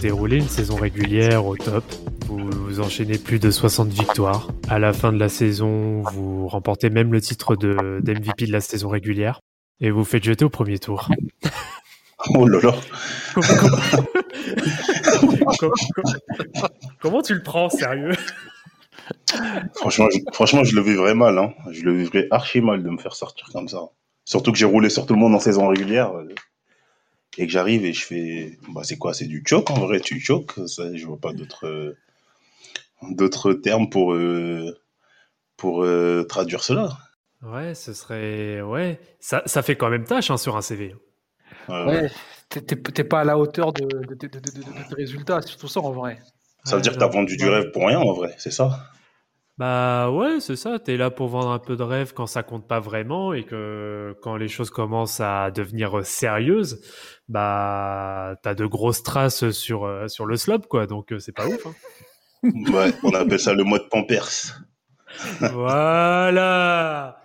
Vous déroulez une saison régulière au top, vous, enchaînez plus de 60 victoires. À la fin de la saison, vous remportez même le titre de d'MVP de la saison régulière et vous faites jeter au premier tour. Oh là là. Comment, tu le prends, sérieux? Franchement je, franchement, je le vivrais mal. Hein. Je le vivrais archi mal de me faire sortir comme ça. Surtout que j'ai roulé sur tout le monde en saison régulière. Et que j'arrive et je fais. Bah, c'est quoi? C'est du choc en vrai Tu choques ça, Je vois pas d'autres d'autres termes pour, euh, pour euh, traduire cela. Ouais, ce serait. Ouais, ça, ça fait quand même tâche hein, sur un CV. Ouais, t'es pas à la hauteur de, de, de, de, résultats, c'est tout ça en vrai. Ça veut dire que t'as vendu du rêve pour rien en vrai, c'est ça? Bah ouais, c'est ça. T'es là pour vendre un peu de rêve quand ça compte pas vraiment et que quand les choses commencent à devenir sérieuses, bah t'as de grosses traces sur, euh, sur le slope, quoi. Donc c'est pas ouf. Hein. ouais, on appelle ça le mode Pampers. voilà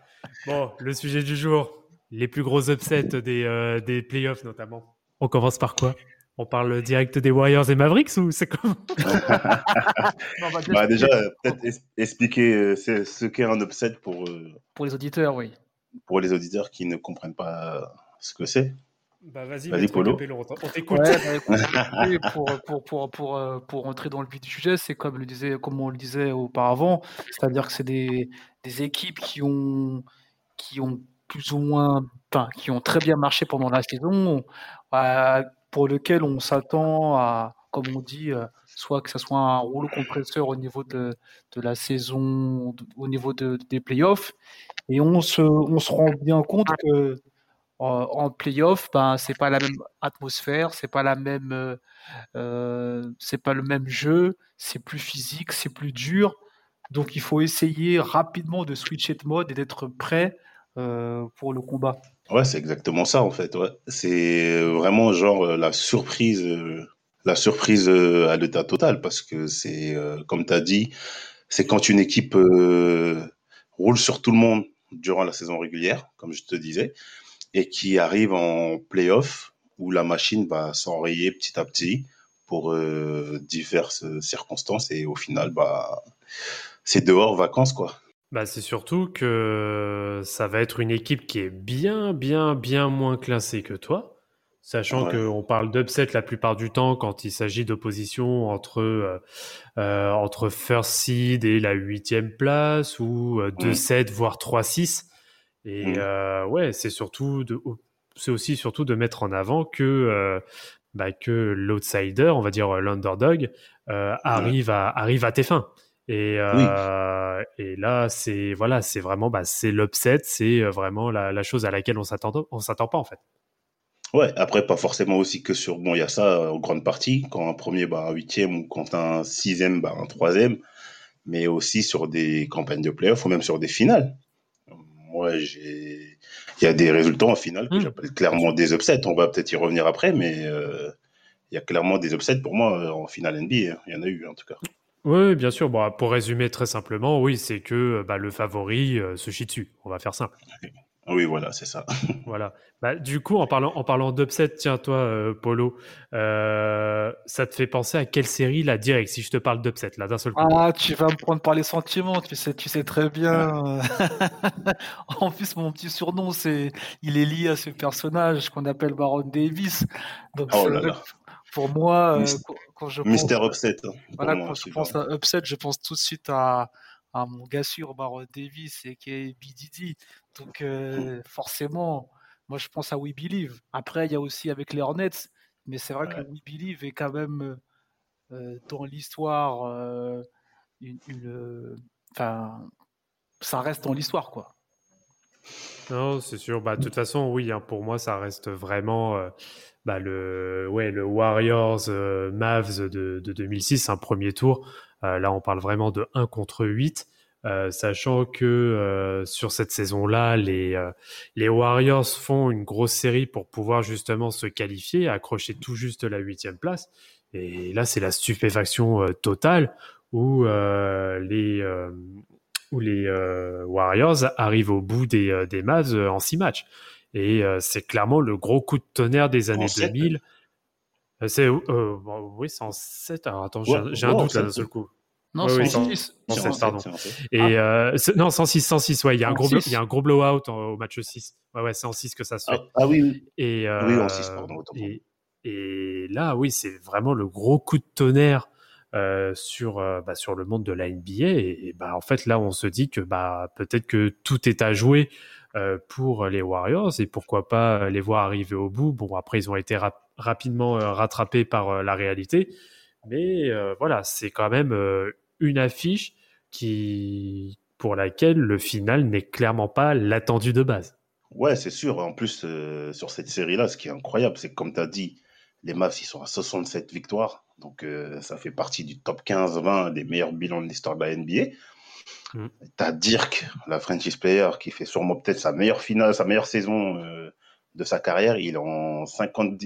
Bon, le sujet du jour, les plus gros upsets des, euh, des playoffs notamment. On commence par quoi? On parle direct des Warriors et Mavericks ou c'est comment bah, Déjà, peut-être expliquer euh, ce qu'est un upset pour, euh, pour les auditeurs, oui. Pour les auditeurs qui ne comprennent pas ce que c'est. Bah vas-y, vas Polo. on t'écoute. Bah, pour, pour, pour, pour, euh, pour entrer dans le vif du sujet, c'est comme, le disait, comme on le disait auparavant, c'est-à-dire que c'est des, des, équipes qui ont, qui ont plus ou moins, enfin, qui ont très bien marché pendant la saison, euh, pour lequel on s'attend à, comme on dit, euh, soit que ce soit un rouleau compresseur au niveau de, de la saison, au niveau de, des playoffs, et on se, on se rend bien compte que en playoff, ben c'est pas la même atmosphère, c'est pas la même, euh, euh, c'est pas le même jeu, c'est plus physique, c'est plus dur. Donc il faut essayer rapidement de switcher de mode et d'être prêt euh, pour le combat. Ouais, c'est exactement ça en fait. C'est vraiment genre la surprise, la surprise à l'état total parce que c'est comme tu as dit, c'est quand une équipe roule sur tout le monde durant la saison régulière, comme je te disais et qui arrive en playoff où la machine va s'enrayer petit à petit pour euh, diverses circonstances et au final, bah, c'est dehors vacances quoi. Bah, c'est surtout que ça va être une équipe qui est bien, bien, bien moins classée que toi. Sachant qu'on parle d'upset la plupart du temps quand il s'agit d'opposition entre, euh, euh, entre first seed et la huitième place ou 2-7 voire 3-6. Et mmh. ouais, c'est surtout de, c'est aussi surtout de mettre en avant que bah, que l'outsider, on va dire l'underdog, arrive à arrive à tes fins. Et, et là, c'est voilà, c'est vraiment bah, c'est l'upset, c'est vraiment la, la, chose à laquelle on s'attend on s'attend pas en fait. Ouais, après pas forcément aussi que sur bon, il y a ça en grande partie quand un premier bat un huitième ou quand un sixième bat un troisième, mais aussi sur des campagnes de playoffs ou même sur des finales moi, j'ai. Il y a des résultats en finale que hmm. j'appelle clairement des upsets. On va peut-être y revenir après, mais euh, il y a clairement des upsets pour moi euh, en finale NBA. Hein. Il y en a eu en tout cas. Oui, bien sûr. Bon, pour résumer très simplement, oui, c'est que bah, le favori euh, se chie dessus. On va faire simple. Oui, voilà, c'est ça. voilà. Bah, du coup, en parlant, en parlant d'upset, tiens, toi, euh, Polo, euh, ça te fait penser à quelle série, là, direct, si je te parle d'upset, là, d'un seul coup? Ah, tu vas me prendre par les sentiments, tu sais, tu sais très bien. en plus, mon petit surnom, c'est, il est lié à ce personnage qu'on appelle Baron Davis. Donc, oh pour moi, euh, quand je pense, Mister Upset. Voilà, quand je pense à Upset, je pense tout de suite à, à mon gars sûr, Baron Davis, et qui est BDD. Donc, euh, forcément, moi, je pense à We Believe. Après, il y a aussi avec les Hornets, mais c'est vrai que We Believe est quand même euh, dans l'histoire une, enfin, ça reste dans l'histoire, quoi. Non, c'est sûr. Bah, de toute façon, oui, hein, pour moi, ça reste vraiment euh, bah, le, ouais, le Warriors euh, Mavs de, de 2006, un premier tour. Euh, là, on parle vraiment de 1 contre 8. sachant que sur cette saison-là, les, les Warriors font une grosse série pour pouvoir justement se qualifier, accrocher tout juste la huitième place. Et là, c'est la stupéfaction totale où les, où les euh, Warriors arrivent au bout des, euh, des Mavs euh, en six matchs. Et c'est clairement le gros coup de tonnerre des années 2000. C'est oui, c'est en 7. Alors attends, j'ai un doute là d'un seul coup. Non, c'est en 106. pardon. Et ah. non, 106, 106, ouais, il y a un gros, il y a un gros blowout au match 6. Ouais, ouais, c'est en 6 que ça se fait. Ah, ah oui, oui. Et, oui, en 6, pardon. Et, et, là, oui, c'est vraiment le gros coup de tonnerre euh, sur euh, bah, sur le monde de la NBA et, bah en fait là on se dit que bah peut-être que tout est à jouer euh, pour les Warriors et pourquoi pas les voir arriver au bout. Bon après ils ont été rapidement rattrapés par la réalité. Mais voilà c'est quand même une affiche qui pour laquelle le final n'est clairement pas l'attendu de base. Ouais c'est sûr. En plus sur cette série là ce qui est incroyable c'est que comme tu as dit les Mavs ils sont à 67 victoires. Donc, euh, ça fait partie du top 15-20 des meilleurs bilans de l'histoire de la NBA. Mm. Tu as Dirk, la franchise player, qui fait sûrement peut-être sa meilleure finale, sa meilleure saison euh, de sa carrière. Il est en 50,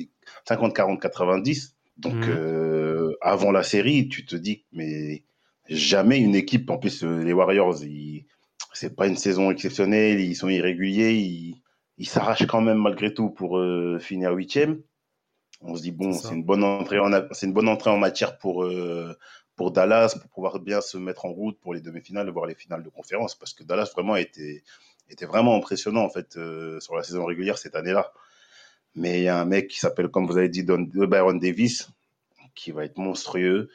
40, 90. Donc, mm. euh, avant la série, tu te dis, mais jamais une équipe, en plus, les Warriors, c'est pas une saison exceptionnelle, ils sont irréguliers, ils, s'arrachent quand même malgré tout pour finir huitième. On se dit bon, c'est une bonne entrée en c'est une bonne entrée en matière pour euh, pour Dallas pour pouvoir bien se mettre en route pour les demi-finales, voire les finales de conférence parce que Dallas vraiment était était vraiment impressionnant en fait euh, sur la saison régulière cette année-là. Mais il y a un mec qui s'appelle comme vous avez dit Don, Byron Davis qui va être monstrueux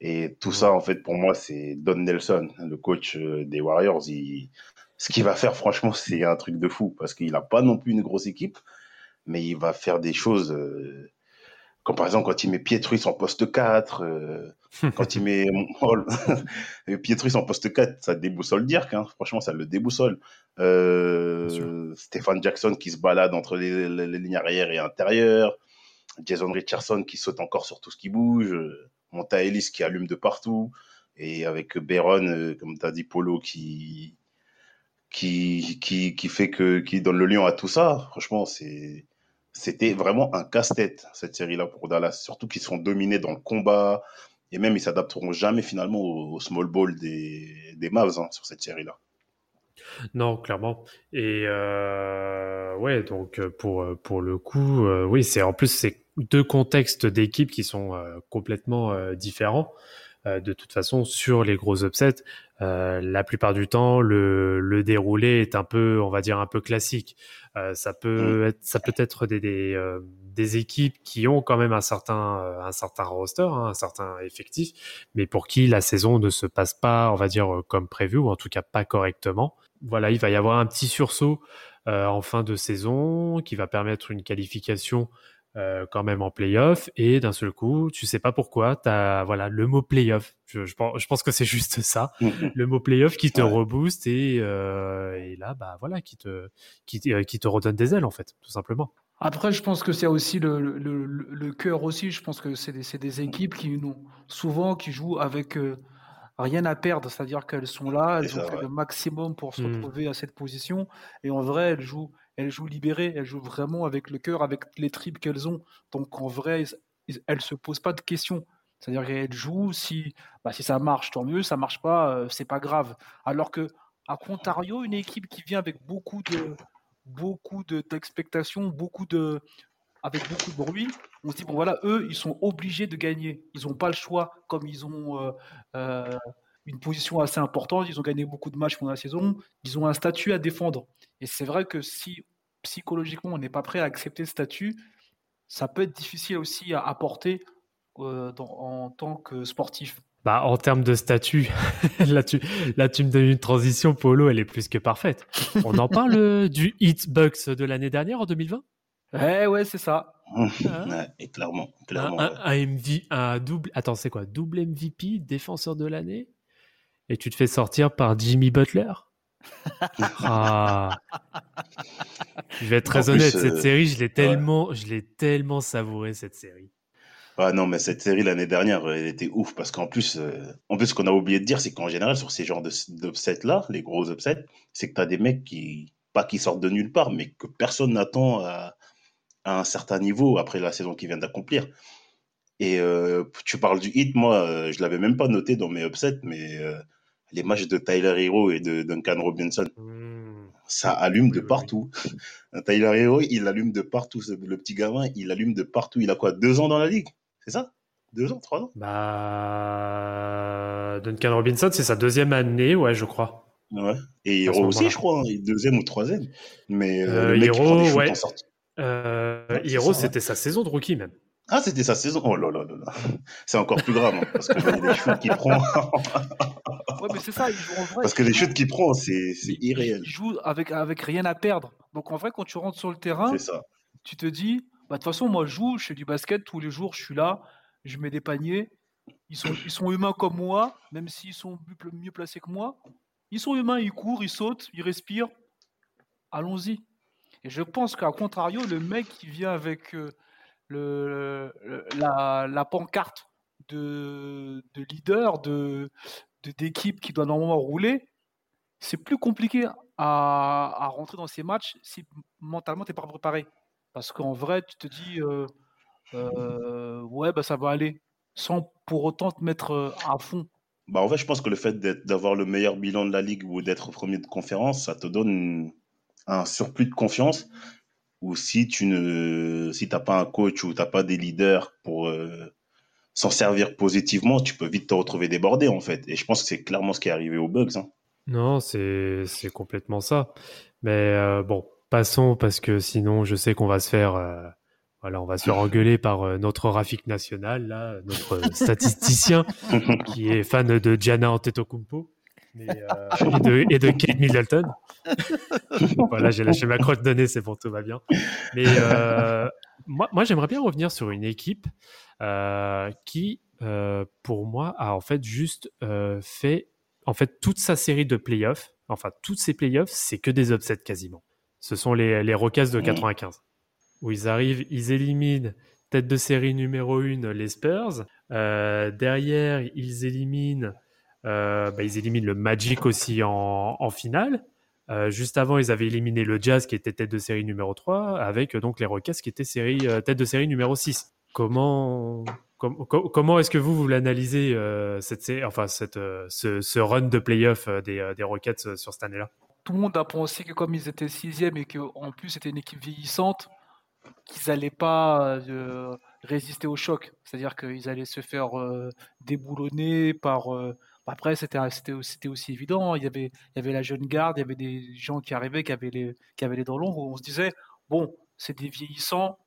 et tout ça en fait pour moi c'est Don Nelson, le coach euh, des Warriors, ce qu'il va faire franchement c'est un truc de fou parce qu'il n'a pas non plus une grosse équipe mais il va faire des choses comme par exemple, quand il met Pietrus en poste 4, euh, quand il met Pietrus en poste 4, ça déboussole Dirk. Hein. Franchement, ça le déboussole. Euh, Stéphane Jackson qui se balade entre les, lignes arrière et intérieures. Jason Richardson qui saute encore sur tout ce qui bouge. Monta Ellis qui allume de partout. Et avec Béron, euh, comme tu as dit, Polo qui, qui, qui, qui fait que, qui donne le lion à tout ça. Franchement, c'est c'était vraiment un casse-tête, cette série-là pour Dallas. Surtout qu'ils sont dominés dans le combat. Et même, ils s'adapteront jamais finalement au, small ball des, Mavs hein, sur cette série-là. Non, clairement. Et euh, ouais, donc pour, pour le coup, euh, oui, c'est en plus c'est deux contextes d'équipes qui sont euh, complètement différents. De toute façon, sur les gros upsets, la plupart du temps, le, le déroulé est un peu, on va dire, un peu classique. Euh, ça peut mm. être, ça peut être des des, euh, des, équipes qui ont quand même un certain euh, un certain roster, hein, un certain effectif, mais pour qui la saison ne se passe pas, on va dire comme prévu ou en tout cas pas correctement. Voilà, il va y avoir un petit sursaut en fin de saison qui va permettre une qualification euh, quand même en playoff et d'un seul coup, tu sais pas pourquoi, tu as voilà, le mot playoff. Je, je, pense, je pense que c'est juste ça, le mot playoff qui te rebooste et, euh, et là, bah voilà, qui te, qui, euh, qui te redonne des ailes en fait, tout simplement. Après, je pense que c'est aussi le, le, le, cœur aussi. Je pense que c'est des, des, équipes qui nous, souvent qui jouent avec euh, rien à perdre, c'est-à-dire qu'elles sont là, elles ont fait le maximum pour se hmm. retrouver à cette position et en vrai, elles jouent elles jouent libérées, elles jouent vraiment avec le cœur, avec les tripes qu'elles ont. Donc en vrai, elles ne se posent pas de questions. C'est-à-dire qu'elles jouent, si, bah, si ça marche, tant mieux, ça marche pas, euh, c'est pas grave. Alors que à contrario, une équipe qui vient avec beaucoup de beaucoup d'expectations, de avec beaucoup de bruit, on se dit bon voilà, eux, ils sont obligés de gagner. Ils n'ont pas le choix, comme ils ont euh, euh, une position assez importante, ils ont gagné beaucoup de matchs pendant la saison, ils ont un statut à défendre. Et c'est vrai que si psychologiquement on n'est pas prêt à accepter ce statut, ça peut être difficile aussi à apporter euh, en tant que sportif. Bah, en termes de statut, là, tu, là tu me donnes une transition, Polo, elle est plus que parfaite. On en parle euh, du Hitbox de l'année dernière, en 2020 Eh ouais, c'est ça. et clairement, clairement. Un, un, un double, attends, c'est quoi? Double MVP, défenseur de l'année? Et tu te fais sortir par Jimmy Butler? Ah. Je vais être très honnête, cette euh, série, je l'ai tellement, je l'ai tellement savouré cette série. Ah non, mais cette série l'année dernière, elle était ouf parce qu'en plus, euh, en plus, ce qu'on a oublié de dire, c'est qu'en général, sur ces genres d'upsets là, les gros upsets, c'est que tu as des mecs qui, pas qui sortent de nulle part, mais que personne n'attend à, un certain niveau après la saison qu'ils viennent d'accomplir. Et euh, tu parles du hit, moi, je l'avais même pas noté dans mes upsets, mais les matchs de Tyler Hero et de Duncan Robinson. Hmm. Ça allume de partout. Tyler Hero, il allume de partout. Le petit gamin, il allume de partout. Il a quoi Deux ans dans la ligue? C'est ça? Deux ans Trois ans? Bah. Duncan Robinson, c'est sa deuxième année, ouais, je crois. Ouais. Et Hero aussi, je crois. Hein, deuxième ou troisième. Mais euh, euh Hero, ouais. Euh, Hero, c'était sa saison de rookie même. Ah, c'était sa saison. Oh là là là là. C'est encore plus grave, hein, parce que les shoots qu'il prend. ouais, mais c'est ça, il joue en vrai. Parce que les shoots qu'il prend, c'est irréel. Il joue avec, avec rien à perdre. Donc en vrai, quand tu rentres sur le terrain, tu te dis, bah, de toute façon, moi, je joue, je fais du basket tous les jours, je suis là, je mets des paniers. Ils sont, ils sont humains comme moi, même s'ils sont mieux placés que moi. Ils sont humains, ils courent, ils sautent, ils respirent. Allons-y. Et je pense qu'à contrario, le mec qui vient avec. Euh, le, la, pancarte de, de leader, de, d'équipe qui doit normalement rouler, c'est plus compliqué à, à, rentrer dans ces matchs si mentalement tu n'es pas préparé. Parce qu'en vrai, tu te dis, euh, euh, ouais, bah, ça va aller, sans pour autant te mettre euh, à fond. Bah, en fait, je pense que le fait d'avoir le meilleur bilan de la ligue ou d'être premier de conférence, ça te donne un surplus de confiance ou si tu ne si t'as pas un coach ou t'as pas des leaders pour euh, s'en servir positivement, tu peux vite te retrouver débordé en fait. Et je pense que c'est clairement ce qui est arrivé aux Bugs. Hein. Non, c'est complètement ça. Mais euh, bon, passons parce que sinon je sais qu'on va se faire euh, voilà, on va se faire engueuler par notre Rafik national là, notre statisticien qui est fan de Gianna Antetokounmpo. Euh, et, de, et, de, Kate Middleton. voilà, j'ai lâché ma crotte donnée, c'est bon, tout va bien. Mais euh, moi, moi j'aimerais bien revenir sur une équipe euh, qui, pour moi, a en fait juste fait en fait toute sa série de playoffs. Enfin, toutes ces playoffs, c'est que des upsets quasiment. Ce sont les, les Rockets de 95 où ils arrivent, ils éliminent tête de série numéro 1 les Spurs. derrière, ils éliminent bah, ils éliminent le Magic aussi en, finale. Euh, juste avant, ils avaient éliminé le Jazz qui était tête de série numéro 3 avec donc les Rockets qui étaient série, euh, tête de série numéro 6. Comment, comment est-ce que vous, vous l'analysez cette, enfin, cette, ce, ce, run de playoff des, des Rockets sur cette année-là? Tout le monde a pensé que comme ils étaient sixième et qu'en plus c'était une équipe vieillissante, qu'ils n'allaient pas résister au choc. C'est-à-dire qu'ils allaient se faire déboulonner par après, c'était aussi évident. Il y avait il y avait la jeune garde, il y avait des gens qui arrivaient, qui avaient les qui avaient les dents longues. On se disait bon, c'est des vieillissants,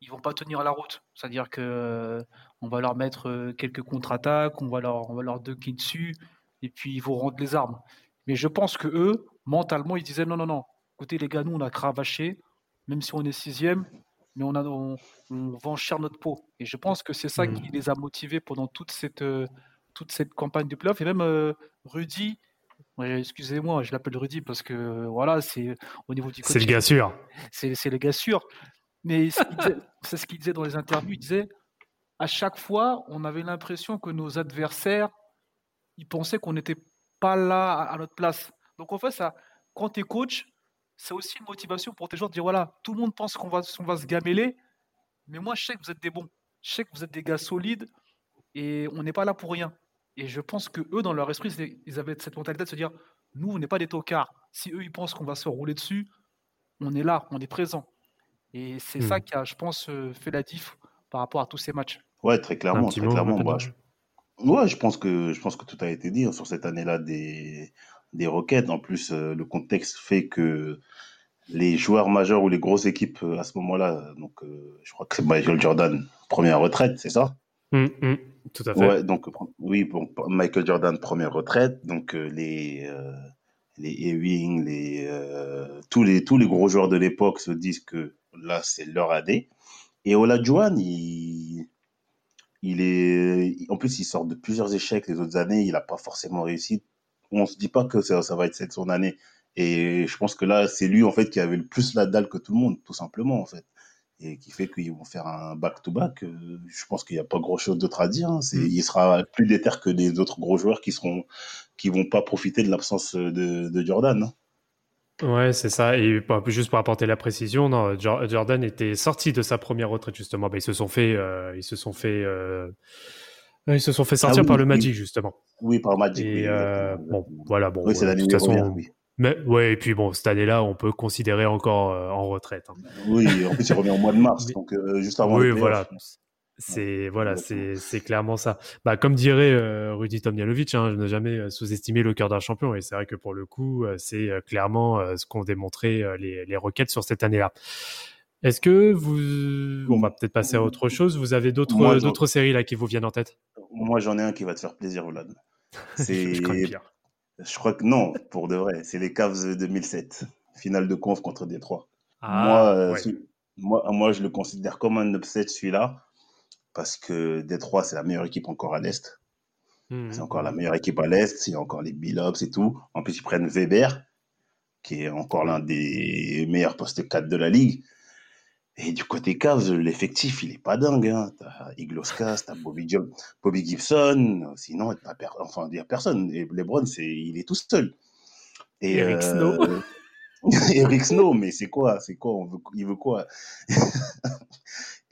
ils vont pas tenir la route. C'est-à-dire que on va leur mettre quelques contre-attaques, on va leur on va leur dunker dessus, et puis ils vont rendre les armes. Mais je pense que eux, mentalement, ils disaient non non non. Écoutez les gars, nous on a cravaché, même si on est sixième, mais on a on, vend cher notre peau. Et je pense que c'est ça mmh. qui les a motivés pendant toute cette toute cette campagne de playoff. Et même euh, Rudy, excusez-moi, je l'appelle Rudy parce que voilà, c'est au niveau du C'est le gars sûr. C'est le gars sûr. Mais c'est ce qu'il disait dans les interviews. Il disait à chaque fois, on avait l'impression que nos adversaires, ils pensaient qu'on n'était pas là à, notre place. Donc en fait, ça, quand tu es coach, c'est aussi une motivation pour tes joueurs de dire voilà, tout le monde pense qu'on va, on va se gameler, mais moi je sais que vous êtes des bons. Je sais que vous êtes des gars solides et on n'est pas là pour rien. Et je pense que eux, dans leur esprit, ils avaient cette mentalité de se dire nous, on n'est pas des tocards. Si eux, ils pensent qu'on va se rouler dessus, on est là, on est présent. Et c'est ça hmm. qui a, je pense, euh, fait la diff par rapport à tous ces matchs. Ouais, très clairement, très clairement. Bah, je... Ouais, je pense que je pense que tout a été dit hein, sur cette année-là des des Rockets. En plus, euh, le contexte fait que les joueurs majeurs ou les grosses équipes euh, à ce moment-là, donc je crois que c'est Michael Jordan, première retraite, c'est ça? Hmm, hmm. Tout à fait. Donc oui, bon, Michael Jordan première retraite, donc euh, les euh, les Ewing, les euh, tous les tous les gros joueurs de l'époque se disent que là c'est leur AD. Et Olajuwon, il est en plus il sort de plusieurs échecs les autres années, il n'a pas forcément réussi. On se dit pas que ça, ça va être cette son année, Et je pense que là, c'est lui en fait qui avait le plus la dalle que tout le monde, tout simplement en fait et qui fait qu'ils vont faire un back-to-back. Euh, je pense qu'il n'y a pas grand-chose d'autre à dire. Hein. Mm. Il sera plus déter que des autres gros joueurs qui seront, qui vont pas profiter de l'absence de, de Jordan. Hein. Ouais, c'est ça. Et juste pour apporter la précision, non, Jordan était sorti de sa première retraite justement. Bah, ils se sont fait, euh, ils se sont fait, euh, ils se sont fait sortir ah par le Magic justement. Oui, par Magic. Et bon, voilà, bon. C'est la de toute façon. Mais ouais, et puis bon, cette année-là, on peut considérer encore euh, en retraite. Hein. Oui, en plus il revient au mois de mars, donc euh, juste avant. Oui, voilà. C'est voilà, c'est c'est clairement ça. Bah comme dirait euh, Rudy Tomjanovic, hein, je n'ai jamais sous-estimé le cœur d'un champion, et c'est vrai que pour le coup, c'est clairement ce qu'ont démontré les les Rockets sur cette année-là. Est-ce que vous, on va peut-être passer à autre chose. Vous avez d'autres d'autres séries là qui vous viennent en tête? Moi, j'en ai un qui va te faire plaisir, Vlad. C'est je crois que non, pour de vrai. C'est les Cavs 2007. Finale de conf contre Détroit. Ah, moi, euh, moi, moi, je le considère comme un upset celui-là. Parce que Détroit, c'est la meilleure équipe encore à l'Est. Hmm. C'est encore la meilleure équipe à l'Est. Il y a encore les Billups et tout. En plus, ils prennent Weber, qui est encore l'un des meilleurs postes 4 de la ligue. Et du côté Cavs, l'effectif, il est pas dingue. Hein. T'as Igloskas, t'as Bobby, Bobby Gibson. Sinon, t'as per... enfin, a personne. Et LeBron, c'est, il est tout seul. Et Eric euh... Snow. Eric Snow, mais c'est quoi C'est quoi On veut... Il veut quoi?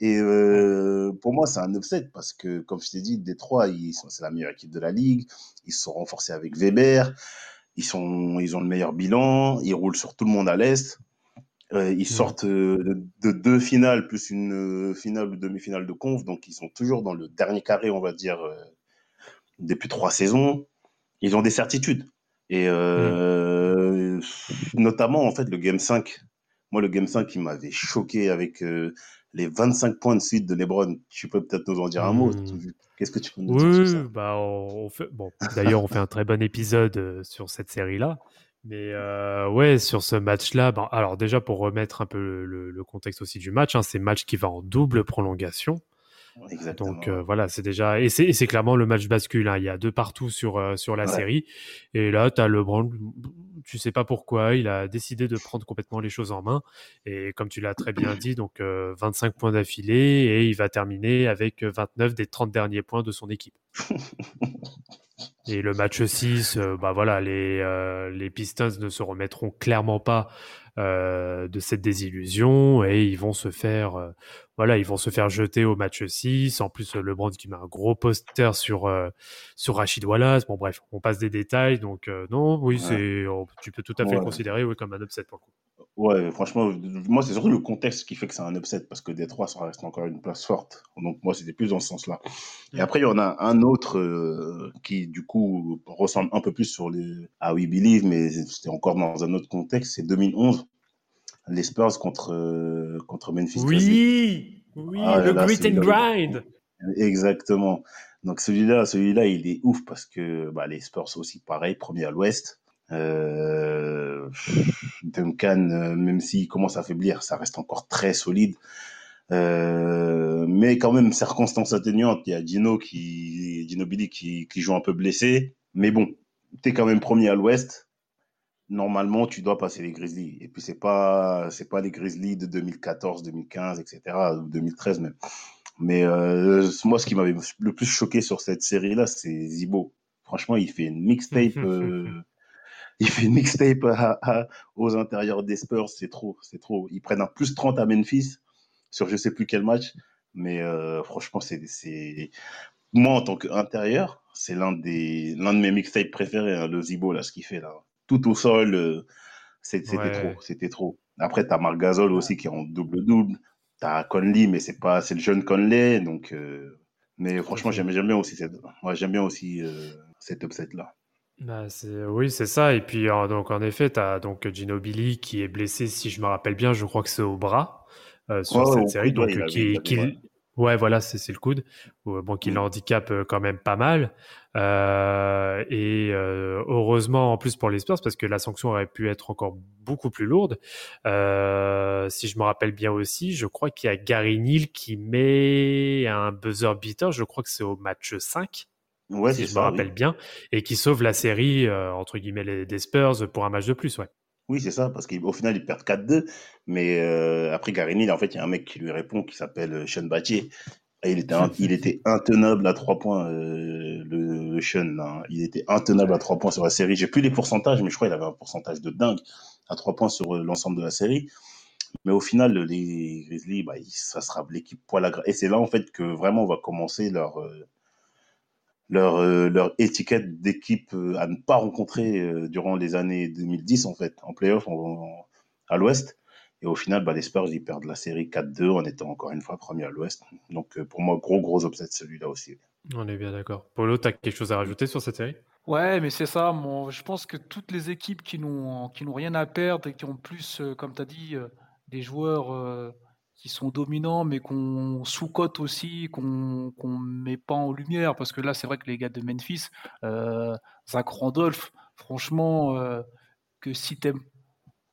Et euh, pour moi, c'est un upset parce que, comme je t'ai dit, Détroit, sont... c'est la meilleure équipe de la ligue. Ils se sont renforcés avec Weber. Ils, sont... ils ont le meilleur bilan. Ils roulent sur tout le monde à l'Est. Euh, ils mmh. sortent euh, de, deux finales plus une euh, finale ou demi-finale de conf, donc ils sont toujours dans le dernier carré, on va dire, depuis trois saisons. Ils ont des certitudes. Et mmh. notamment, en fait, le Game 5. Moi, le Game 5, il m'avait choqué avec les 25 points de suite de LeBron. Tu peux peut-être nous en dire un mot. Mmh. Qu'est-ce que tu peux nous dire sur ça? bah, on fait... bon, D'ailleurs, on fait un très bon épisode sur cette série-là. Mais euh, ouais, sur ce match-là, ben, alors déjà pour remettre un peu le, contexte aussi du match, hein, c'est match qui va en double prolongation. Exactement. Donc euh, voilà, c'est déjà et c'est clairement le match bascule. Hein. Il y a deux partout sur euh, sur la série et là tu as LeBron, tu sais pas pourquoi, il a décidé de prendre complètement les choses en main et comme tu l'as très bien dit, donc 25 points d'affilée et il va terminer avec 29 des 30 derniers points de son équipe. Et le match 6, euh, bah voilà, les, euh, les Pistons ne se remettront clairement pas euh, de cette désillusion et ils vont se faire, voilà, ils vont se faire jeter au match 6. En plus, LeBron qui met un gros poster sur sur Rachid Wallace. Bon bref, on passe des détails. Donc non, oui, c'est, tu peux tout à fait le considérer oui, comme un upset pour le coup. Ouais, franchement, moi, c'est surtout le contexte qui fait que c'est un upset parce que Détroit, ça reste encore une place forte. Donc, moi, c'était plus dans ce sens-là. Et après, il y en a un autre euh, qui, du coup, ressemble un peu plus sur les à We Believe, mais c'était encore dans un autre contexte. C'est 2011, les Spurs contre, euh, contre Memphis. Oui, oui, ah le grit and grind. Exactement. Donc, celui-là, celui-là, il est ouf parce que bah, les Spurs aussi, pareil, premier à l'ouest. Euh, Duncan, même s'il commence à faiblir, ça reste encore très solide. Euh, mais quand même, circonstances atténuantes. Il y a Gino qui, Gino Billy qui, qui joue un peu blessé. Mais bon, tu es quand même premier à l'ouest. Normalement, tu dois passer les Grizzlies. Et puis, c'est pas, c'est pas les Grizzlies de 2014, 2015, etc., 2013 même. Mais euh, moi, ce qui m'avait le plus choqué sur cette série-là, c'est Zibo. Franchement, il fait une mixtape. Euh, il fait une mixtape aux intérieurs des Spurs, c'est trop, c'est trop. Ils prennent un plus 30 à Memphis sur je sais plus quel match, mais euh, franchement, c'est, moi en tant qu'intérieur, c'est l'un des l'un de mes mixtapes préférés, hein, le Zibo là, ce qu'il fait là, tout au sol, euh, c'était trop, c'était trop. Après, t'as Marc Gasol aussi qui est en double double, t'as Conley, mais c'est pas, c'est le jeune Conley, donc. Euh, mais franchement, j'aime, bien aussi cette, j'aime bien aussi cette upset là. Bah, oui, c'est ça. Et puis, donc, en effet, tu as donc Ginobili qui est blessé, si je me rappelle bien, je crois que c'est au bras euh, sur cette série. donc, qui, ouais. voilà, c'est le coude. Bon, qui mm. l'handicape euh, quand même pas mal. Euh, et heureusement, en plus pour les Spurs, parce que la sanction aurait pu être encore beaucoup plus lourde. si je me rappelle bien aussi, je crois qu'il y a Gary Neal qui met un buzzer beater. Je crois que c'est au match 5 ouais, si je me rappelle bien, et qui sauve la série, euh, entre guillemets, les, des Spurs pour un match de plus, ouais. Oui, c'est ça, parce qu'au final, ils perdent 4-2. Mais euh, après Garini, en fait, il y a un mec qui lui répond qui s'appelle euh, Sean Batier. il était, il était intenable à 3 points, euh, le, le Sean. Hein. Il était intenable à 3 points sur la série. J'ai plus les pourcentages, mais je crois qu'il avait un pourcentage de dingue à 3 points sur l'ensemble de la série. Mais au final, les Grizzlies, bah, ça sera l'équipe poil à gras. Et c'est là, en fait, que vraiment on va commencer leur, leur, euh, leur étiquette d'équipe euh, à ne pas rencontrer euh, durant les années 2010, en fait, en playoff à l'Ouest. Et au final, bah, les Spurs, ils perdent la série 4-2 en étant encore une fois premier à l'Ouest. Donc, pour moi, gros, gros upset celui-là aussi. On est bien d'accord. Polo, tu as quelque chose à rajouter sur cette série? Ouais, mais c'est ça. Mon, je pense que toutes les équipes qui n'ont rien à perdre et qui ont plus, comme tu as dit, des joueurs qui sont dominants, mais qu'on sous-cote aussi, qu'on qu'on met pas en lumière. Parce que là, c'est vrai que les gars de Memphis, euh, Zach Randolph, franchement, euh, que si t'aimes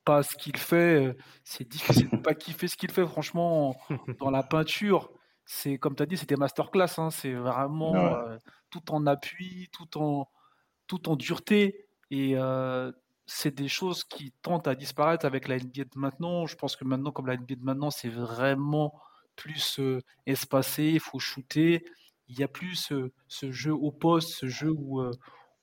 pas ce qu'il fait, euh, c'est difficile de pas kiffer ce qu'il fait, franchement, dans la peinture. C'est comme tu as dit, c'était masterclass. Hein, c'est vraiment euh, tout en appui, tout en, tout en dureté. Et c'est des choses qui tentent à disparaître avec la NBA de maintenant. Je pense que maintenant, comme la NBA de maintenant, c'est vraiment plus euh, espacé, il faut shooter. Il y a plus ce jeu au poste, ce jeu où euh,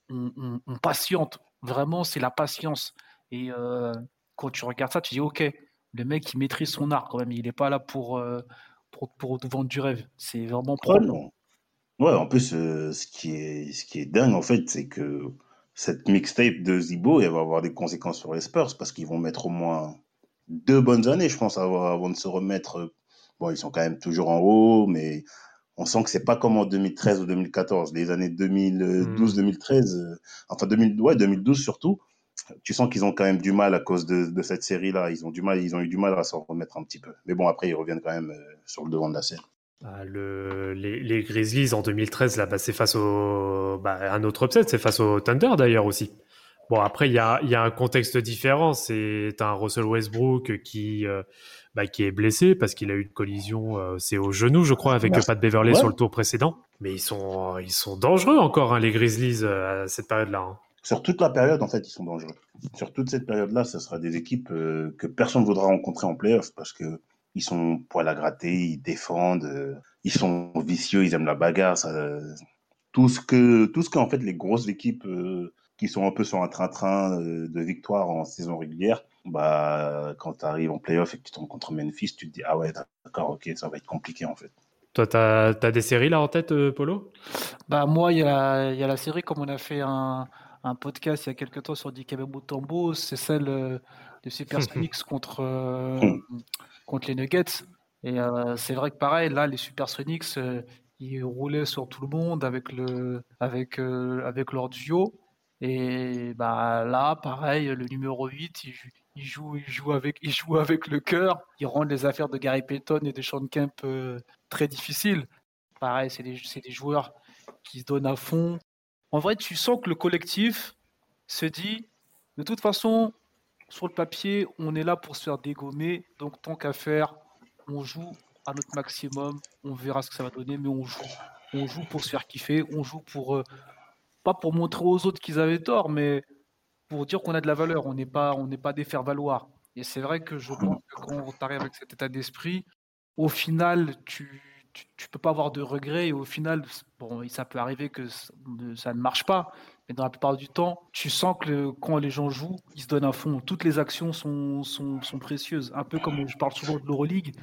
on, patiente. Vraiment, c'est la patience. Et euh, quand tu regardes ça, tu dis, OK, le mec, il maîtrise son art quand même. Il n'est pas là pour, pour, pour, vendre du rêve. C'est vraiment propre. Ouais, en plus, ce, qui est, ce qui est dingue, en fait, c'est que cette mixtape de Zibo, elle va avoir des conséquences sur les Spurs parce qu'ils vont mettre au moins deux bonnes années, je pense, avant de se remettre. Bon, ils sont quand même toujours en haut, mais on sent que c'est pas comme en 2013 ou 2014. Les années 2012-2013, hmm. euh, enfin 2000, ouais, 2012 surtout, tu sens qu'ils ont quand même du mal à cause de, de cette série-là. Ils ont du mal, ils ont eu du mal à s'en remettre un petit peu. Mais bon, après, ils reviennent quand même euh, sur le devant de la scène. Bah, le, les, les, Grizzlies en 2013, là, bah, c'est face au. Bah, un autre upset, c'est face au Thunder d'ailleurs aussi. Bon, après, il y a, y a un contexte différent. C'est un Russell Westbrook qui, euh, qui est blessé parce qu'il a eu une collision, euh, c'est au genou, je crois, avec Pat Beverley sur le tour précédent. Mais ils sont, ils sont dangereux encore, hein, les Grizzlies, euh, à cette période-là. Hein. Sur toute la période, en fait, ils sont dangereux. Sur toute cette période-là, ce sera des équipes que personne ne voudra rencontrer en playoff parce que ils sont poil à gratter, ils défendent, euh, ils sont vicieux, ils aiment la bagarre. Ça, tout ce que, tout ce qu'en fait les grosses équipes euh, qui sont un peu sur un train-train euh, de victoire en saison régulière, bah quand tu arrives en playoff et que tu tombes contre Memphis, tu te dis ah ouais d'accord ok ça va être compliqué en fait. Toi, tu as, des séries là en tête, Polo? Bah moi, il y, a la série, comme on a fait un, un podcast il y a quelques temps sur Dikembe Mutombo, c'est celle de Super Phoenix contre, contre les Nuggets. Et euh, c'est vrai que pareil, là, les Supersonics, euh, ils roulaient sur tout le monde avec, le, avec, euh, avec leur duo. Et bah, là, pareil, le numéro 8, il, joue, il, joue, avec, il joue avec le cœur. Il rend les affaires de Gary Payton et de Sean Kemp très difficiles. Pareil, c'est des, des joueurs qui se donnent à fond. En vrai, tu sens que le collectif se dit, de toute façon, sur le papier, on est là pour se faire dégommer. Donc, tant qu'à faire, on joue à notre maximum. On verra ce que ça va donner, mais on joue. On joue pour se faire kiffer. On joue pour. Euh, pas pour montrer aux autres qu'ils avaient tort, mais pour dire qu'on a de la valeur. On n'est pas, on n'est pas des faire-valoir. Et c'est vrai que je pense que quand tu arrives avec cet état d'esprit, au final, tu, tu, peux pas avoir de regrets. Et au final, ça peut arriver que ça ne marche pas. Mais dans la plupart du temps, tu sens que quand les gens jouent, ils se donnent à fond. Toutes les actions sont, sont, sont précieuses. Un peu comme je parle souvent de l'Euroleague,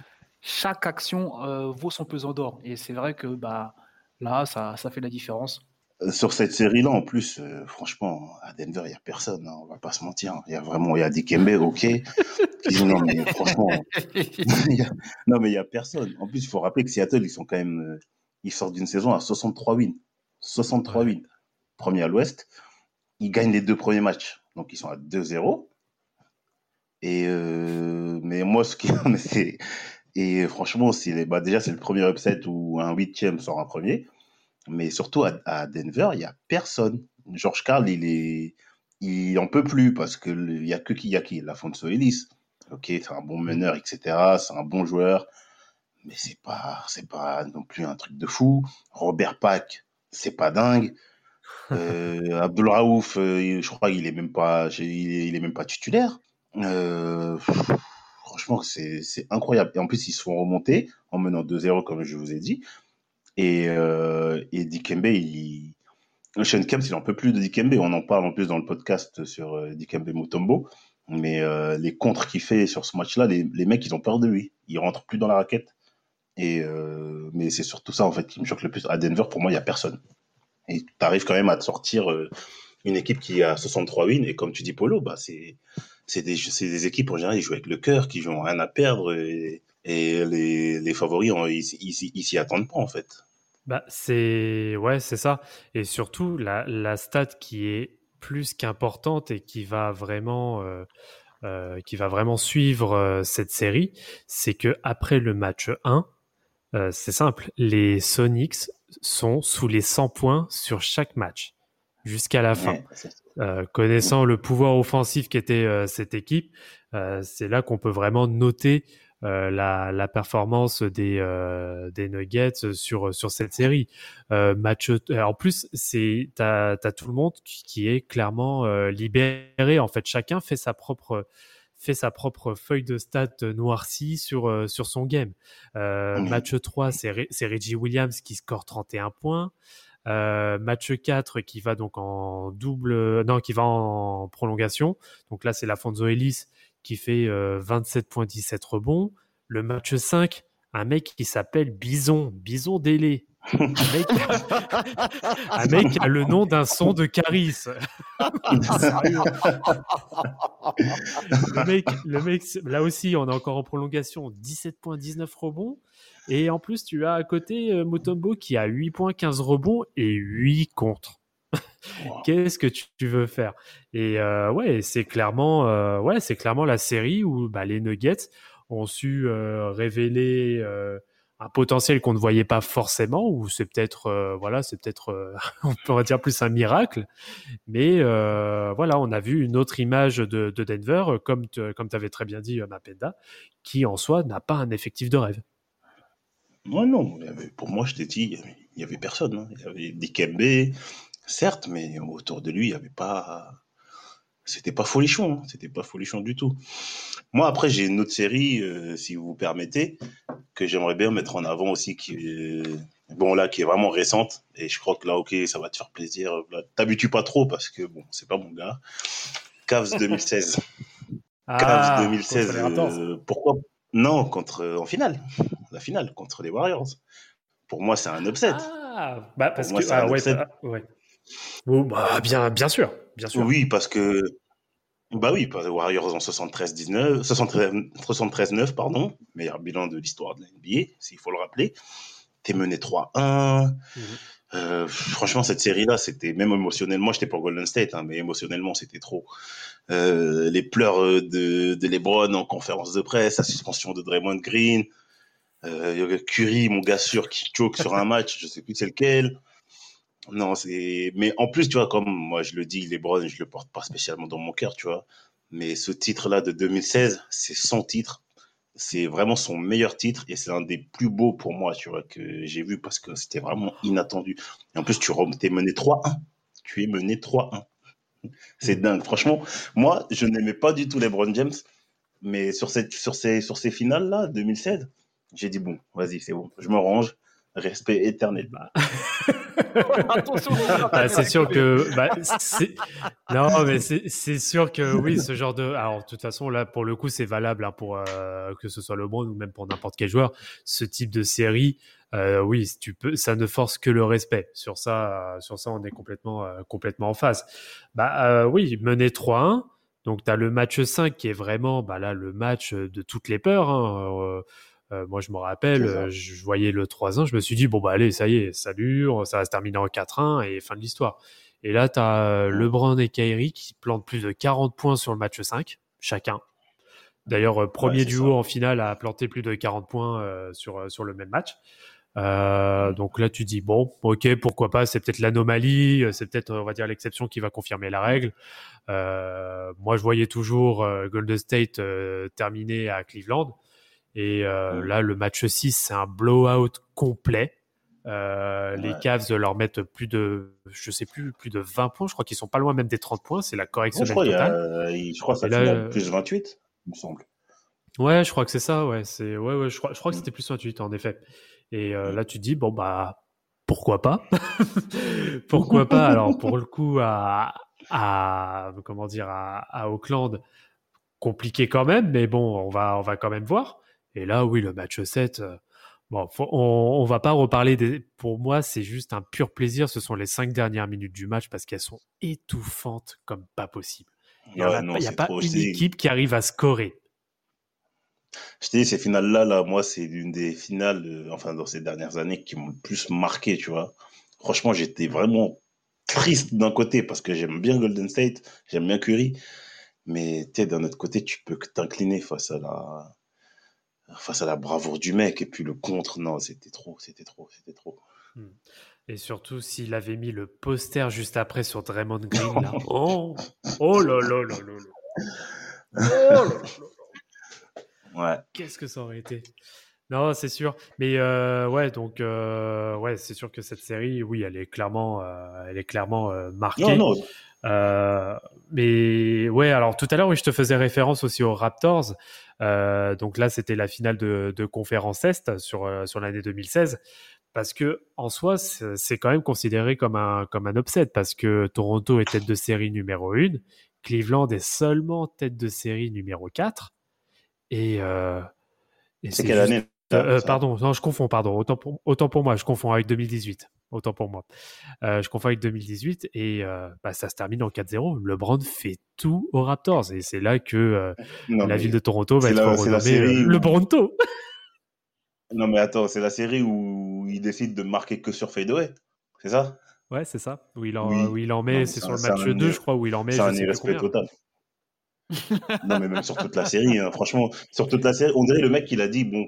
chaque action euh, vaut son pesant d'or. Et c'est vrai que bah, là, ça, ça fait la différence. Euh, sur cette série-là, en plus, euh, franchement, à Denver, il n'y a personne, hein, on va pas se mentir. Il y a vraiment, il y a Dikembe, ok. non, mais franchement, non, mais il n'y a personne. En plus, il faut rappeler que Seattle, ils sont quand même, ils sortent d'une saison à 63 wins. 63 wins premier à l'Ouest. Ils gagnent les deux premiers matchs, donc ils sont à 2-0. Et euh, mais moi, ce qui c'est et franchement, c'est bah déjà c'est le premier upset où un huitième sort un premier, mais surtout à, Denver, il y a personne. George Carl, il est, il en peut plus parce que il y a que qui, y a qui, Lafonso Ellis. Ok, c'est un bon meneur, etc. C'est un bon joueur, mais c'est pas, c'est pas non plus un truc de fou. Robert Pack, c'est pas dingue. Euh, Abdul Raouf, euh, je crois qu'il est même pas, il est, même pas titulaire. franchement, c'est incroyable. Et en plus, ils se font remonter en menant 2-0, comme je vous ai dit. Et, euh, et Dikembe, il... Sean Kemp, il n'en peut plus de Dikembe. On en parle en plus dans le podcast sur euh, Dikembe Mutombo. Mais euh, les contres qu'il fait sur ce match-là, les, mecs, ils ont peur de lui. Il rentre plus dans la raquette. Et euh, mais c'est surtout ça, en fait, qui me choque le plus. À Denver, pour moi, il n'y a personne. Et tu arrives quand même à te sortir euh, une équipe qui a 63 wins. Et comme tu dis, Polo, bah, c'est des, des équipes, en général, ils jouent avec le cœur, qui n'ont rien à perdre. Et, les, favoris, ils s'y attendent pas, en fait. Bah, c'est ouais, c'est ça. Et surtout, la, la stat qui est plus qu'importante et qui va vraiment, euh, euh, qui va vraiment suivre cette série, c'est que après le match 1, euh, c'est simple, les Sonics sont sous les 100 points sur chaque match jusqu'à la fin. Euh, connaissant le pouvoir offensif qu'était euh, cette équipe, c'est là qu'on peut vraiment noter euh, la, la, performance des, euh, des Nuggets sur, sur cette série. Euh, match, en plus, c'est t'as as tout le monde qui, est clairement libéré. En fait, chacun fait sa propre fait sa propre feuille de stats noircie sur, sur son game. Match 3, c'est Reggie Williams qui score 31 points. Euh, match 4 qui va donc en double, non, qui va en prolongation. Donc là, c'est la Fonzo Ellis qui fait 27.17 euh, rebonds. Le match 5, un mec qui s'appelle Bison, Bison Délé. Un mec, un mec a le nom d'un son de Caris. le, mec, le mec, là aussi, on est encore en prolongation, 17.19 rebonds. Et en plus, tu as à côté euh, Motombo qui a 8.15 rebonds et 8 contre. Qu'est-ce que tu, veux faire? Et euh, ouais, c'est clairement, euh, ouais, c'est clairement la série où bah, les Nuggets ont su euh, révéler un potentiel qu'on ne voyait pas forcément, ou c'est peut-être, euh, voilà, c'est peut-être, on pourrait dire plus un miracle. Mais voilà, on a vu une autre image de, de Denver, comme tu comme avais très bien dit, Mapenda, qui en soi n'a pas un effectif de rêve. Ouais, non, pour moi, je t'ai dit, il y avait personne. Hein. Il y avait Dikembe, certes, mais autour de lui, il n'y avait pas. C'était pas folichon, hein. c'était pas folichon du tout. Moi, après, j'ai une autre série, euh, si vous permettez, que j'aimerais bien mettre en avant aussi, qui est, bon, là, qui est vraiment récente. Et je crois que là, ok, ça va te faire plaisir. T'habitues pas trop parce que, bon, c'est pas mon gars. Cavs 2016. Ah, Cavs 2016. Euh, pourquoi? Non, contre, en finale. La finale, contre les Warriors. Pour moi, c'est un upset. Ah, bah, parce que, ah, ouais, bah, ouais. Bah, bien, bien sûr, bien sûr. Oui, parce que bah oui, Warriors en 73-19, 73-9, pardon, meilleur bilan de l'histoire de la NBA, s'il faut le rappeler. T'es mené 3-1. Mhm. Euh, franchement, cette série-là, c'était même émotionnellement, j'étais pour Golden State, hein, mais émotionnellement, c'était trop. Euh, les pleurs de, de LeBron en conférence de presse, la suspension de Draymond Green, euh, Curry, mon gars sûr, qui choke sur un match, je sais plus c'est lequel. Non, c'est. Mais en plus, tu vois, comme moi je le dis, LeBron, je le porte pas spécialement dans mon cœur, tu vois. Mais ce titre-là de 2016, c'est son titre. C'est vraiment son meilleur titre et c'est un des plus beaux pour moi, tu vois, que j'ai vu parce que c'était vraiment inattendu. Et en plus, tu es mené 3-1. Tu es mené 3-1. C'est dingue. Franchement, moi, je n'aimais pas du tout LeBron James, mais sur, cette, sur ces, sur ces finales-là, 2016, j'ai dit, bon, vas-y, c'est bon, je me range respect éternel. Bah. bah, c'est sûr que bah, non mais c'est sûr que oui ce genre de alors de toute façon là pour le coup c'est valable hein, pour euh, que ce soit le monde ou même pour n'importe quel joueur ce type de série euh, oui tu peux ça ne force que le respect sur ça sur ça on est complètement euh, complètement en phase bah oui mener 3-1 donc tu as le match 5 qui est vraiment bah là le match de toutes les peurs hein, euh, moi, je me rappelle, euh, je voyais le 3-1, je me suis dit, bon, bah allez, ça y est, salut, ça va se terminer en 4-1 et fin de l'histoire. Et là, tu as euh, LeBron et Kyrie qui plantent plus de 40 points sur le match 5, chacun. D'ailleurs, premier duo en finale à planter plus de 40 points sur, sur le même match. Euh, donc là, tu dis bon, ok, pourquoi pas C'est peut-être l'anomalie, c'est peut-être, on va dire, l'exception qui va confirmer la règle. Euh, moi, je voyais toujours Golden State terminer à Cleveland. Et euh, là, le match 6, c'est un blowout complet. Les Cavs leur mettent plus de, je sais plus, plus de 20 points. Je crois qu'ils sont pas loin même des 30 points. C'est la correction je crois, totale. je crois que ça fait plus 28, il me semble. Ouais, je crois que c'est ça. Ouais, c'est ouais, ouais, je crois, je crois que mm. c'était plus 28 en effet. Et mm. là, tu dis bon bah pourquoi pas? Pourquoi pas? Alors pour le coup à, à comment dire à, à, Auckland, compliqué quand même, mais bon, on va on va quand même voir. Et là, oui, le match 7. Euh, bon, on, on va pas reparler des. Pour moi, c'est juste un pur plaisir. Ce sont les cinq dernières minutes du match parce qu'elles sont étouffantes comme pas possible. Il n'y a, pas une équipe qui arrive à scorer. Je te dis, ces finales-là, là, moi, c'est l'une des finales, euh, enfin, dans ces dernières années, qui m'ont le plus marqué, tu vois. Franchement, j'étais vraiment triste d'un côté parce que j'aime bien Golden State, j'aime bien Curry, mais tu d'un autre côté, tu peux que t'incliner face à la face à la bravoure du mec et puis le contre, non, c'était trop, c'était trop, c'était trop. Hmm. Et surtout s'il avait mis le poster juste après sur Draymond Green là. Oh, oh là là là là Oh là là. Ouais. Qu'est-ce que ça aurait été? Non, c'est sûr. Mais euh, ouais, donc euh, ouais, c'est sûr que cette série, oui, elle est clairement, euh, elle est clairement marquée. Non, non. mais ouais, alors tout à l'heure, oui, je te faisais référence aussi aux Raptors. Donc là, c'était la finale de, de conférence Est sur, sur l'année 2016 parce que en soi, c'est quand même considéré comme un, comme un upset, parce que Toronto est tête de série numéro 1, Cleveland est seulement tête de série numéro 4, et, euh, c'est quelle année euh, pardon, non, je confonds, pardon. Autant pour, autant pour moi, je confonds avec 2018. Autant pour moi. Euh, je confonds avec 2018 et bah, ça se termine en 4-0. LeBron fait tout aux Raptors et c'est là que la ville de Toronto va être renommée le Bronto. non mais attends, c'est la série où il décide de marquer que sur fadeaway, c'est ça? Ouais, c'est ça. Où il en, où il en met, c'est sur le match 2, je crois, où il en met. C'est un irrespect total non, mais même sur toute la série, hein. franchement, sur toute la série, on dirait le mec il a dit bon,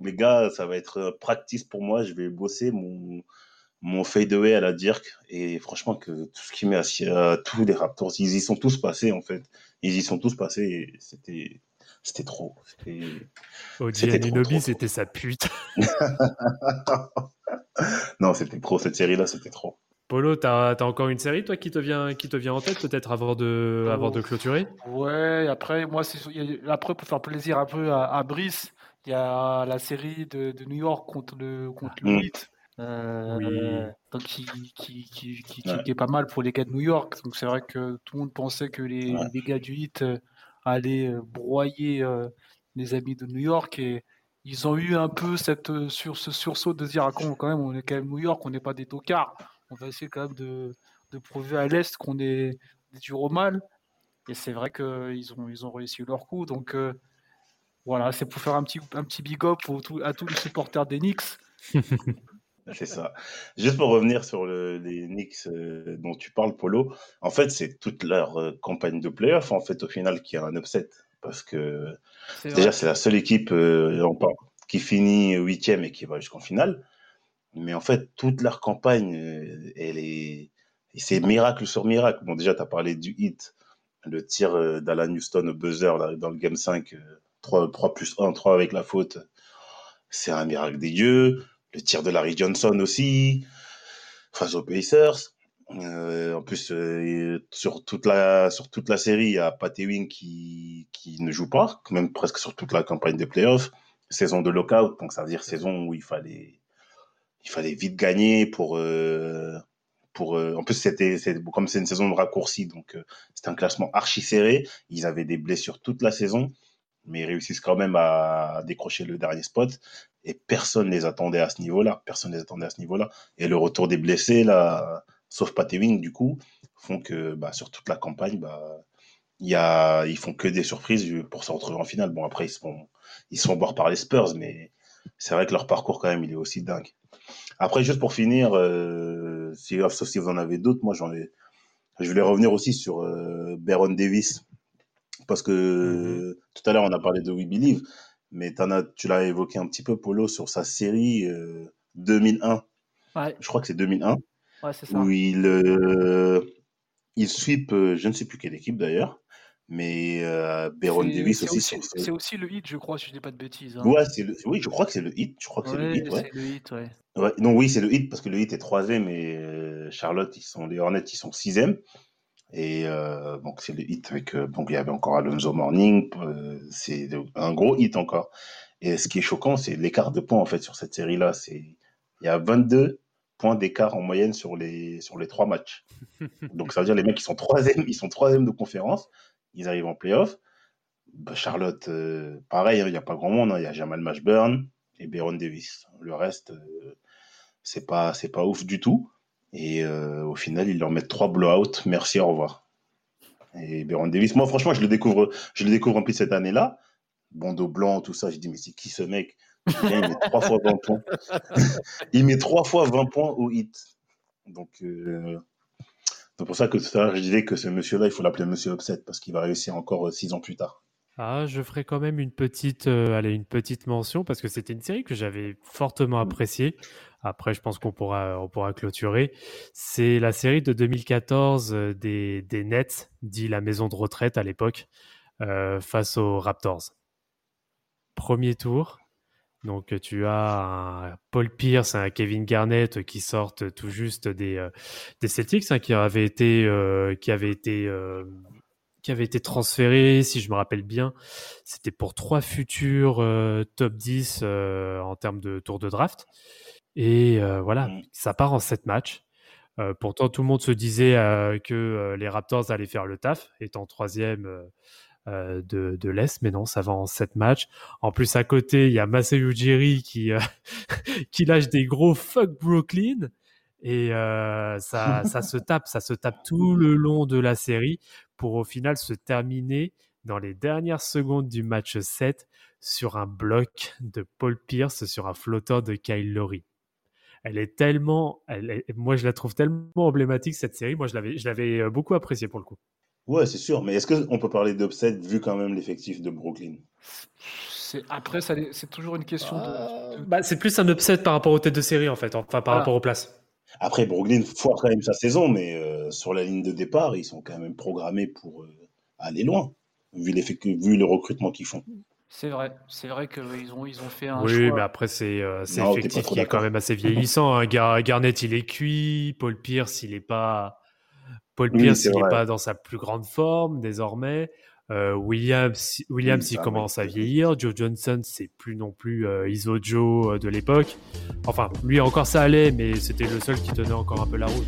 les gars, ça va être euh, practice pour moi, je vais bosser mon, mon fadeaway à la Dirk. Et franchement, que tout ce qui met à, tous les Raptors, ils y sont tous passés en fait. Ils y sont tous passés et c'était. C'était trop. C'était c'était sa pute. non, c'était trop. Cette série-là, c'était trop. Polo, t'as as encore une série, toi, qui te vient, qui te vient en tête, peut-être avant de, avant de clôturer? Ouais, après, moi, après, pour faire plaisir un peu à, Brice, il y a la série de, de, New York contre le, contre le 8. Euh, donc qui, qui, qui, qui, est pas mal pour les gars de New York. Donc c'est vrai que tout le monde pensait que les, les gars du 8 euh, allaient euh, broyer les amis de New York et ils ont eu un peu cette, sur, ce sursaut de dire ah, quand même on est quand même New York, on n'est pas des tocards on va essayer quand même de, prouver à l'Est qu'on est du mal. Et c'est vrai qu'ils ont, ils ont réussi leur coup. Donc euh, voilà, c'est pour faire un petit, un petit big up à tous les supporters des Knicks. c'est ça. Juste pour revenir sur les Knicks euh, dont tu parles, Polo, en fait, c'est toute leur euh, campagne de playoff, en fait, au final, qui a un upset. Parce que déjà, c'est la seule équipe qui finit huitième et qui va jusqu'en finale. Mais en fait, toute leur campagne, euh, elle est. C'est miracle sur miracle. Bon, déjà, tu as parlé du hit, le tir euh, d'Alan Houston au buzzer dans le Game 5, 3, 3 plus 1, 3 avec la faute. C'est un miracle des dieux. Le tir de Larry Johnson aussi, face aux Pacers. Euh, en plus, sur, toute la, sur toute la série, il y a Pat Ewing qui, qui ne joue pas, même presque sur toute la campagne des playoffs. Saison de lockout, donc ça veut dire saison où il fallait il fallait vite gagner pour euh, pour euh, en plus c'était comme c'est une saison raccourcie donc euh, c'était un classement archi serré ils avaient des blessures toute la saison mais ils réussissent quand même à décrocher le dernier spot. Et personne les attendait à ce niveau-là. Personne les attendait à ce niveau-là. Et le retour des blessés là sauf Patewing du coup font que bah, sur toute la campagne bah y a ils font que des surprises pour se retrouver en finale. Bon après ils se font ils se font voir par les Spurs mais c'est vrai que leur parcours quand même il est aussi dingue. Après, juste pour finir, euh, si, sauf si vous en avez d'autres, moi j'en ai. Je voulais revenir aussi sur euh, Baron Davis parce que mm-hmm. tout à l'heure on a parlé de We Believe, mais as, tu l'as évoqué un petit peu Polo sur sa série 2001. Euh, je crois que c'est 2001. Ouais, c'est ça. Où il euh, il sweep, je ne sais plus quelle équipe d'ailleurs, Mais euh, Baron Davis aussi. C'est aussi, le hit, je crois, si je dis pas de bêtises. Hein. Ouais, le, oui, je crois que c'est le hit. Je crois que c'est le hit. Ouais. le hit, ouais. ouais. Non, oui, c'est le hit parce que le hit est troisième et euh, Charlotte, ils sont les Hornets, ils sont sixième. Et euh, donc c'est le hit avec euh, donc il y avait encore Alonso Morning, euh, c'est un gros hit encore. Et ce qui est choquant, c'est l'écart de points en fait sur cette série-là. C'est il y a 22 points d'écart en moyenne sur les sur les trois matchs. Donc ça veut dire les mecs qui sont troisième, ils sont troisième de conférence, ils arrivent en playoff. Bah, Charlotte, euh, pareil, hein, il n'y a pas grand monde. Hein. Il y a Jamal Mashburn et Baron Davis. Le reste, euh, c'est pas c'est pas ouf du tout. Et euh, au final, ils leur mettent trois blowouts. Merci, au revoir. Et Baron Davis, moi franchement, je le découvre, je le découvre en plus cette année-là. Bandeau blanc, tout ça. Je dis mais c'est qui ce mec? Il met trois fois 20 points. il met trois fois 20 points au hit. Donc, euh, c'est pour ça que tout à l'heure, je disais que ce monsieur-là, il faut l'appeler Monsieur Upset parce qu'il va réussir encore euh, six ans plus tard. Ah, je ferai quand même une petite, euh, une petite mention parce que c'était une série que j'avais fortement appréciée. Après, je pense qu'on pourra, on pourra clôturer. C'est la série de 2014 des, des Nets, dit la maison de retraite à l'époque, face aux Raptors. Premier tour, donc tu as un Paul Pierce, un Kevin Garnett qui sortent tout juste des, euh, des Celtics, hein, qui avaient été, euh, qui avaient été, euh, qui avaient été transférés, si je me rappelle bien. C'était pour trois futurs top 10 en termes de tour de draft. Et voilà, mmh. ça part en sept matchs. pourtant, tout le monde se disait que les Raptors allaient faire le taf, étant troisième euh, de, de l'Est, mais non, ça va en 7 matchs. En plus, à côté, il y a Masai Ujiri qui, euh, qui lâche des gros fuck Brooklyn. Et euh, ça, ça se tape, ça se tape tout le long de la série pour au final se terminer dans les dernières secondes du match 7 sur un bloc de Paul Pierce sur un flotteur de Kyle Lowry. Elle est tellement, elle moi je la trouve tellement emblématique cette série. Moi je l'avais, je l'avais beaucoup appréciée pour le coup. Ouais, c'est sûr. Mais est-ce qu'on peut parler d'upset vu quand même l'effectif de Brooklyn? Après, c'est toujours une question de. Euh, bah, c'est plus un upset par rapport aux têtes de série, en fait, enfin par rapport aux places. Après, Brooklyn foire quand même sa saison, mais euh, sur la ligne de départ, ils sont quand même programmés pour euh, aller loin, vu, vu le recrutement qu'ils font. C'est vrai, c'est vrai qu'ils ont, ils ont fait un. Oui, mais après, c'est euh, effectif qui est quand même assez vieillissant. Hein. Garnett, il est cuit. Paul Pierce, il n'est pas Paul Pierce, il n'est pas dans sa plus grande forme désormais. Euh, Williams, Williams il commence à vieillir. Joe Johnson, c'est plus non plus euh, Iso Joe euh, de l'époque. Enfin, lui encore ça allait, mais c'était le seul qui tenait encore un peu la route.